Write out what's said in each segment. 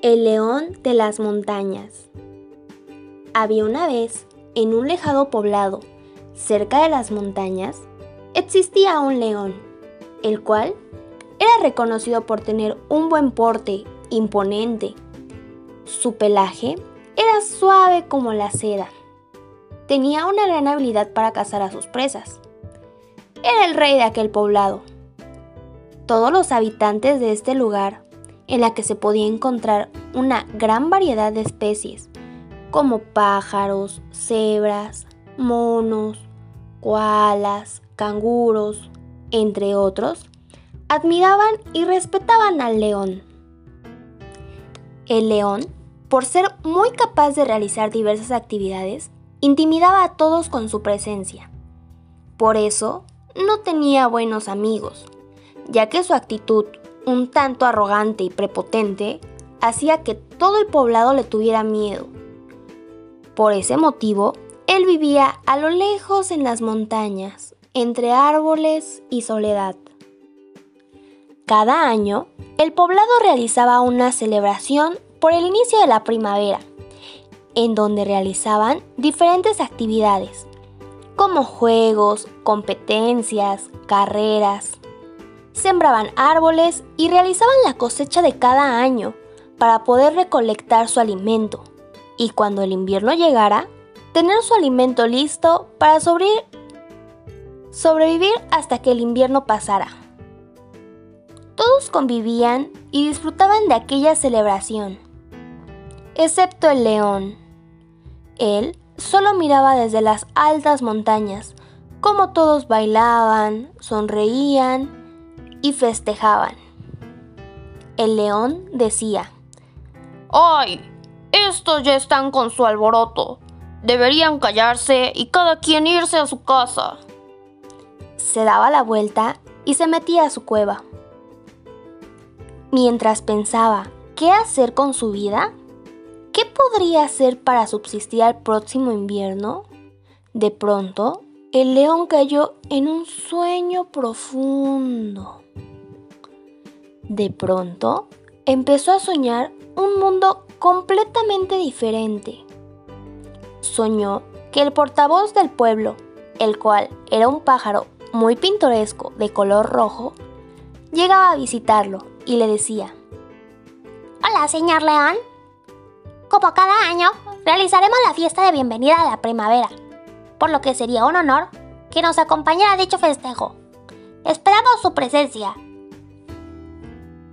El león de las montañas. Había una vez, en un lejado poblado, cerca de las montañas, existía un león, el cual era reconocido por tener un buen porte, imponente. Su pelaje era suave como la seda. Tenía una gran habilidad para cazar a sus presas. Era el rey de aquel poblado. Todos los habitantes de este lugar en la que se podía encontrar una gran variedad de especies, como pájaros, cebras, monos, koalas, canguros, entre otros, admiraban y respetaban al león. El león, por ser muy capaz de realizar diversas actividades, intimidaba a todos con su presencia. Por eso, no tenía buenos amigos, ya que su actitud un tanto arrogante y prepotente, hacía que todo el poblado le tuviera miedo. Por ese motivo, él vivía a lo lejos en las montañas, entre árboles y soledad. Cada año, el poblado realizaba una celebración por el inicio de la primavera, en donde realizaban diferentes actividades, como juegos, competencias, carreras, sembraban árboles y realizaban la cosecha de cada año para poder recolectar su alimento y cuando el invierno llegara, tener su alimento listo para sobrevivir hasta que el invierno pasara. Todos convivían y disfrutaban de aquella celebración, excepto el león. Él solo miraba desde las altas montañas, como todos bailaban, sonreían y festejaban. El león decía, ¡Ay! Estos ya están con su alboroto. Deberían callarse y cada quien irse a su casa. Se daba la vuelta y se metía a su cueva. Mientras pensaba qué hacer con su vida, qué podría hacer para subsistir al próximo invierno, de pronto el león cayó en un sueño profundo. De pronto, empezó a soñar un mundo completamente diferente. Soñó que el portavoz del pueblo, el cual era un pájaro muy pintoresco de color rojo, llegaba a visitarlo y le decía, Hola, señor León. Como cada año, realizaremos la fiesta de bienvenida a la primavera, por lo que sería un honor que nos acompañara a dicho festejo. Esperamos su presencia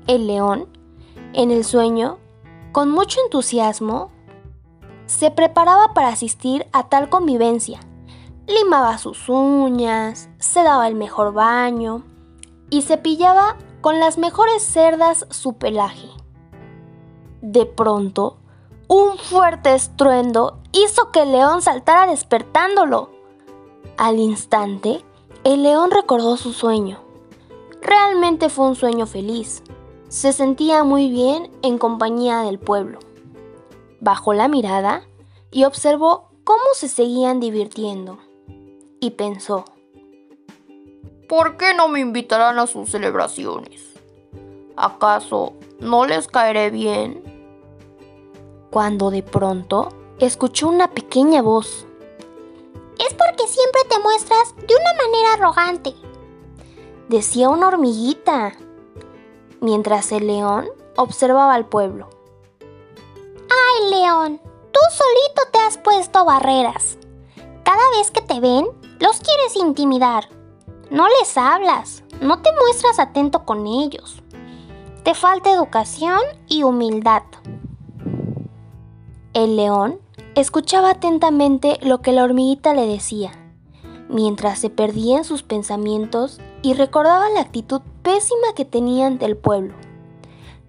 el león, en el sueño, con mucho entusiasmo, se preparaba para asistir a tal convivencia. Limaba sus uñas, se daba el mejor baño y cepillaba con las mejores cerdas su pelaje. De pronto, un fuerte estruendo hizo que el león saltara despertándolo. Al instante, el león recordó su sueño. Realmente fue un sueño feliz. Se sentía muy bien en compañía del pueblo. Bajó la mirada y observó cómo se seguían divirtiendo. Y pensó, ¿por qué no me invitarán a sus celebraciones? ¿Acaso no les caeré bien? Cuando de pronto escuchó una pequeña voz. Es porque siempre te muestras de una manera arrogante. Decía una hormiguita mientras el león observaba al pueblo. ¡Ay, león! Tú solito te has puesto barreras. Cada vez que te ven, los quieres intimidar. No les hablas, no te muestras atento con ellos. Te falta educación y humildad. El león escuchaba atentamente lo que la hormiguita le decía, mientras se perdía en sus pensamientos y recordaba la actitud pésima que tenía ante el pueblo.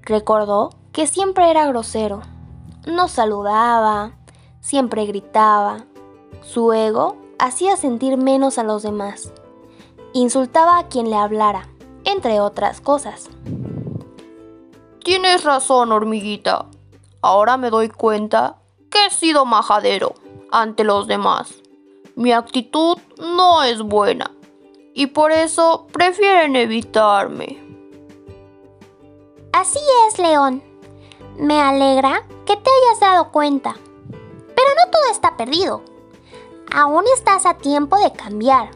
Recordó que siempre era grosero, no saludaba, siempre gritaba. Su ego hacía sentir menos a los demás. Insultaba a quien le hablara, entre otras cosas. Tienes razón, hormiguita. Ahora me doy cuenta que he sido majadero ante los demás. Mi actitud no es buena y por eso prefieren evitarme. Así es, León. Me alegra que te hayas dado cuenta. Pero no todo está perdido. Aún estás a tiempo de cambiar,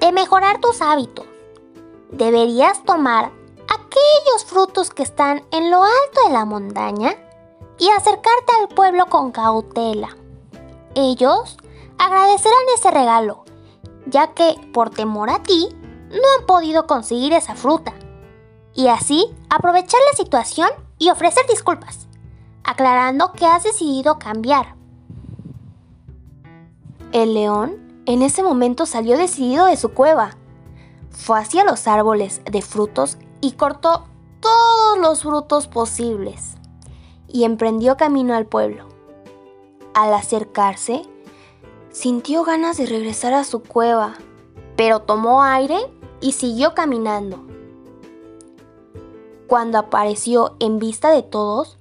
de mejorar tus hábitos. Deberías tomar aquellos frutos que están en lo alto de la montaña y acercarte al pueblo con cautela. Ellos agradecerán ese regalo, ya que por temor a ti no han podido conseguir esa fruta. Y así aprovechar la situación y ofrecer disculpas, aclarando que has decidido cambiar. El león en ese momento salió decidido de su cueva. Fue hacia los árboles de frutos y cortó todos los frutos posibles y emprendió camino al pueblo. Al acercarse, sintió ganas de regresar a su cueva, pero tomó aire y siguió caminando. Cuando apareció en vista de todos,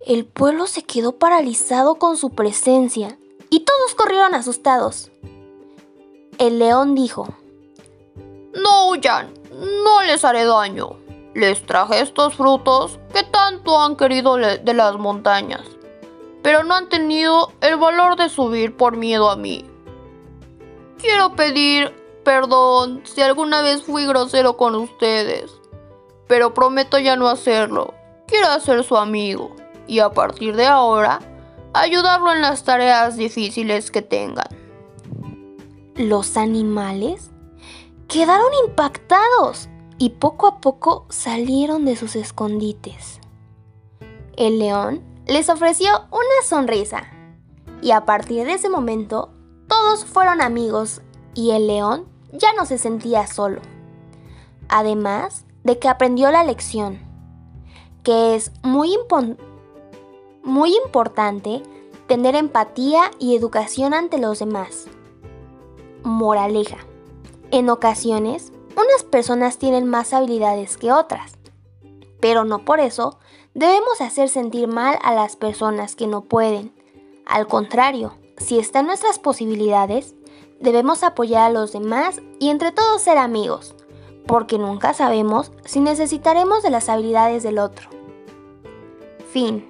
el pueblo se quedó paralizado con su presencia y todos corrieron asustados. El león dijo, No huyan, no les haré daño. Les traje estos frutos que tanto han querido de las montañas, pero no han tenido el valor de subir por miedo a mí. Quiero pedir perdón si alguna vez fui grosero con ustedes pero prometo ya no hacerlo. Quiero ser su amigo y a partir de ahora ayudarlo en las tareas difíciles que tengan. Los animales quedaron impactados y poco a poco salieron de sus escondites. El león les ofreció una sonrisa y a partir de ese momento todos fueron amigos y el león ya no se sentía solo. Además, de que aprendió la lección, que es muy, muy importante tener empatía y educación ante los demás. Moraleja. En ocasiones, unas personas tienen más habilidades que otras, pero no por eso debemos hacer sentir mal a las personas que no pueden. Al contrario, si están nuestras posibilidades, debemos apoyar a los demás y entre todos ser amigos, porque nunca sabemos si necesitaremos de las habilidades del otro. Fin.